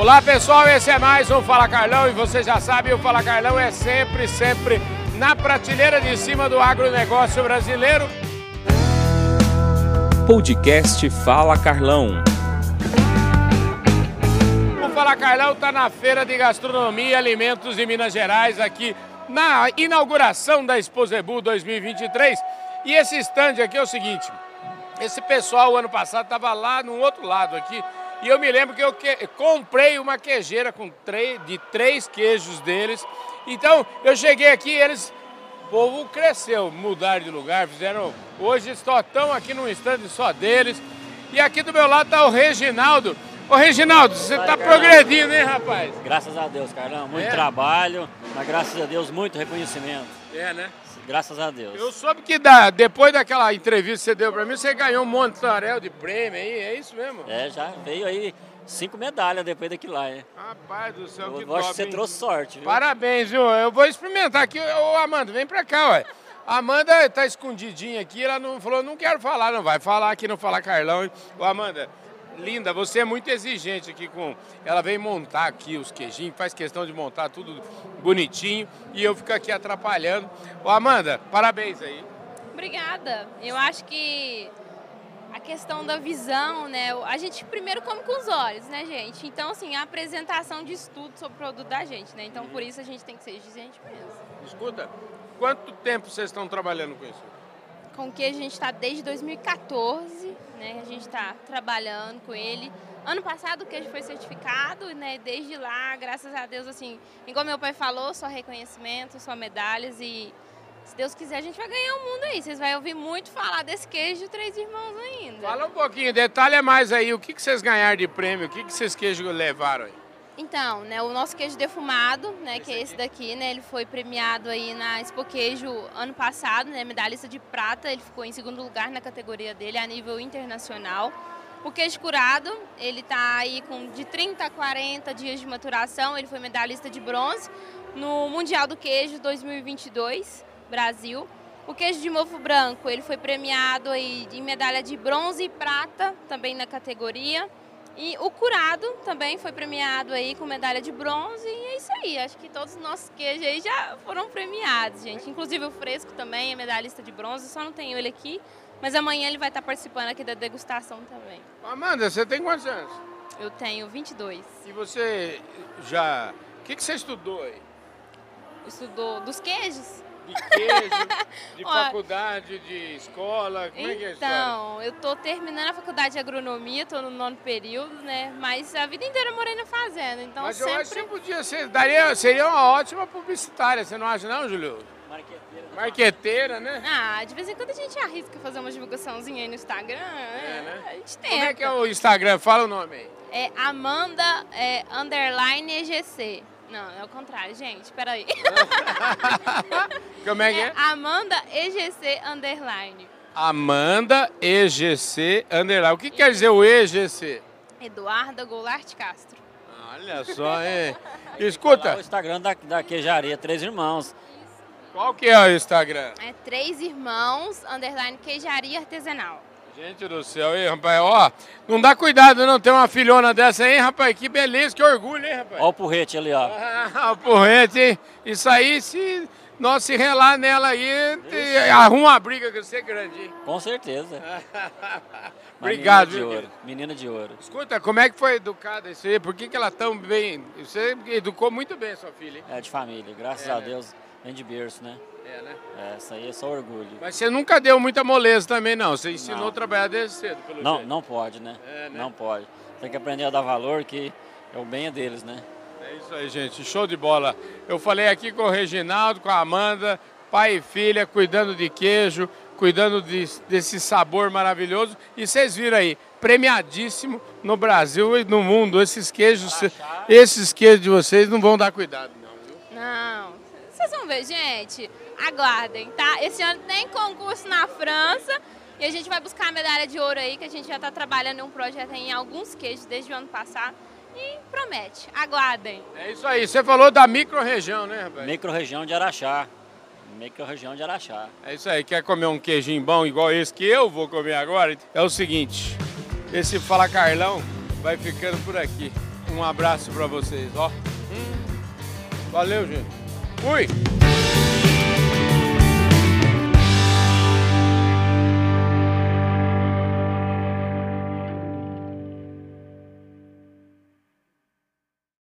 Olá pessoal, esse é mais um Fala Carlão e você já sabe, o Fala Carlão é sempre, sempre na prateleira de cima do agronegócio brasileiro. Podcast Fala Carlão. O Fala Carlão está na Feira de Gastronomia e Alimentos de Minas Gerais, aqui na inauguração da Exposebu 2023. E esse stand aqui é o seguinte, esse pessoal, ano passado, estava lá no outro lado aqui. E eu me lembro que eu que... comprei uma queijeira com de três queijos deles. Então, eu cheguei aqui eles... O povo cresceu, mudaram de lugar, fizeram... Hoje estão aqui num stand só deles. E aqui do meu lado está o Reginaldo. Ô Reginaldo, você está progredindo, hein, rapaz? Graças a Deus, Carlão. Muito é? trabalho, mas graças a Deus, muito reconhecimento. É, né? Graças a Deus. Eu soube que da, depois daquela entrevista que você deu para mim, você ganhou um montarel de prêmio aí, é isso mesmo? É, já veio aí cinco medalhas depois daquilo lá, hein? Rapaz do céu, eu, que eu top, acho que você hein? trouxe sorte, viu? Parabéns, viu? Eu vou experimentar aqui. Ô, Amanda, vem pra cá, ué. A Amanda tá escondidinha aqui, ela não falou, não quero falar, não vai falar aqui, não falar Carlão. Ô, Amanda, linda, você é muito exigente aqui com. Ela vem montar aqui os queijinhos, faz questão de montar tudo bonitinho e eu fico aqui atrapalhando. Ô, Amanda, parabéns aí. Obrigada. Eu acho que a questão da visão, né? A gente primeiro come com os olhos, né, gente? Então, assim, a apresentação de estudo sobre o produto da gente, né? Então, por isso a gente tem que ser exigente mesmo. Escuta, quanto tempo vocês estão trabalhando com isso? Com que a gente está desde 2014, né? A gente está trabalhando com ele. Ano passado o queijo foi certificado, né? Desde lá, graças a Deus, assim, igual meu pai falou, só reconhecimento, só medalhas e se Deus quiser a gente vai ganhar o mundo aí. Vocês vão ouvir muito falar desse queijo Três Irmãos ainda. Fala um pouquinho, detalha mais aí, o que, que vocês ganharam de prêmio, o que, que esses queijos levaram aí? Então, né, o nosso queijo defumado, né, esse que é esse daqui, né, ele foi premiado aí na Expo Queijo ano passado, né, medalhista de prata, ele ficou em segundo lugar na categoria dele a nível internacional. O queijo curado, ele tá aí com de 30 a 40 dias de maturação, ele foi medalhista de bronze no Mundial do Queijo 2022, Brasil. O queijo de mofo branco, ele foi premiado aí em medalha de bronze e prata, também na categoria. E o curado também foi premiado aí com medalha de bronze e é isso aí. Acho que todos os nossos queijos aí já foram premiados, gente. Inclusive o fresco também é medalhista de bronze, só não tenho ele aqui. Mas amanhã ele vai estar participando aqui da degustação também. Amanda, você tem quantos anos? Eu tenho 22. E você já... O que, que você estudou aí? Estudou dos queijos? De queijo, de faculdade, de escola, como então, é que é? Então, eu tô terminando a faculdade de agronomia, tô no nono período, né? Mas a vida inteira eu morei na fazenda, então Mas sempre... eu acho que você podia ser, daria, seria uma ótima publicitária, você não acha não, Julio? Marqueteira. Marqueteira, né? Ah, de vez em quando a gente arrisca fazer uma divulgaçãozinha aí no Instagram, É, né? a gente tenta. Como é que é o Instagram? Fala o nome aí. É Amanda é, underline EGC. Não, é o contrário, gente, peraí. Como é que é? Amanda EGC underline. Amanda EGC underline. O que quer dizer o EGC? Eduarda Goulart Castro. Olha só, hein? Lá o Escuta, Instagram da, da queijaria Três Irmãos. qual que é o Instagram? É Três Irmãos underline queijaria artesanal. Gente do céu, hein, rapaz? Ó, não dá cuidado não ter uma filhona dessa aí, rapaz. Que beleza, que orgulho, hein, rapaz? Olha o porrete ali, ó. Ah, porrete, hein? Isso aí, se nós se relar nela aí, te- arruma uma briga com você grande, hein? Com certeza. Obrigado, Menina de ouro. Menina de ouro. Escuta, como é que foi educada isso aí? Por que, que ela tão bem? Você educou muito bem a sua filha, hein? É de família, graças É, a? Deus. Vem de berço, né? É, né? É, isso aí é só orgulho. Mas você nunca deu muita moleza também, não. Você ensinou Não. a trabalhar desde cedo, pelo Não, jeito. não pode, né? É, né? Não pode. Tem que aprender a dar valor, que é o bem deles, né? É isso aí, gente. Show de bola. Eu falei aqui com o Reginaldo, com a Amanda, pai e filha, cuidando de queijo, cuidando de- desse sabor maravilhoso. E vocês viram aí, premiadíssimo no Brasil e no mundo. Esses queijos, esses queijos de vocês não vão dar cuidado, não, viu? Não, vocês vão ver, gente. Aguardem, tá? Esse ano tem concurso na França e a gente vai buscar a medalha de ouro aí, que a gente já está trabalhando em um projeto em alguns queijos desde o ano passado. E promete, aguardem. É isso aí. Você falou da micro-região, né, rapaz? Micro-região de Araxá. Micro-região de Araxá. É isso aí. Quer comer um queijinho bom igual esse que eu vou comer agora? É o seguinte, esse Fala Carlão vai ficando por aqui. Um abraço para vocês, ó. Hum. Valeu, gente. Uy.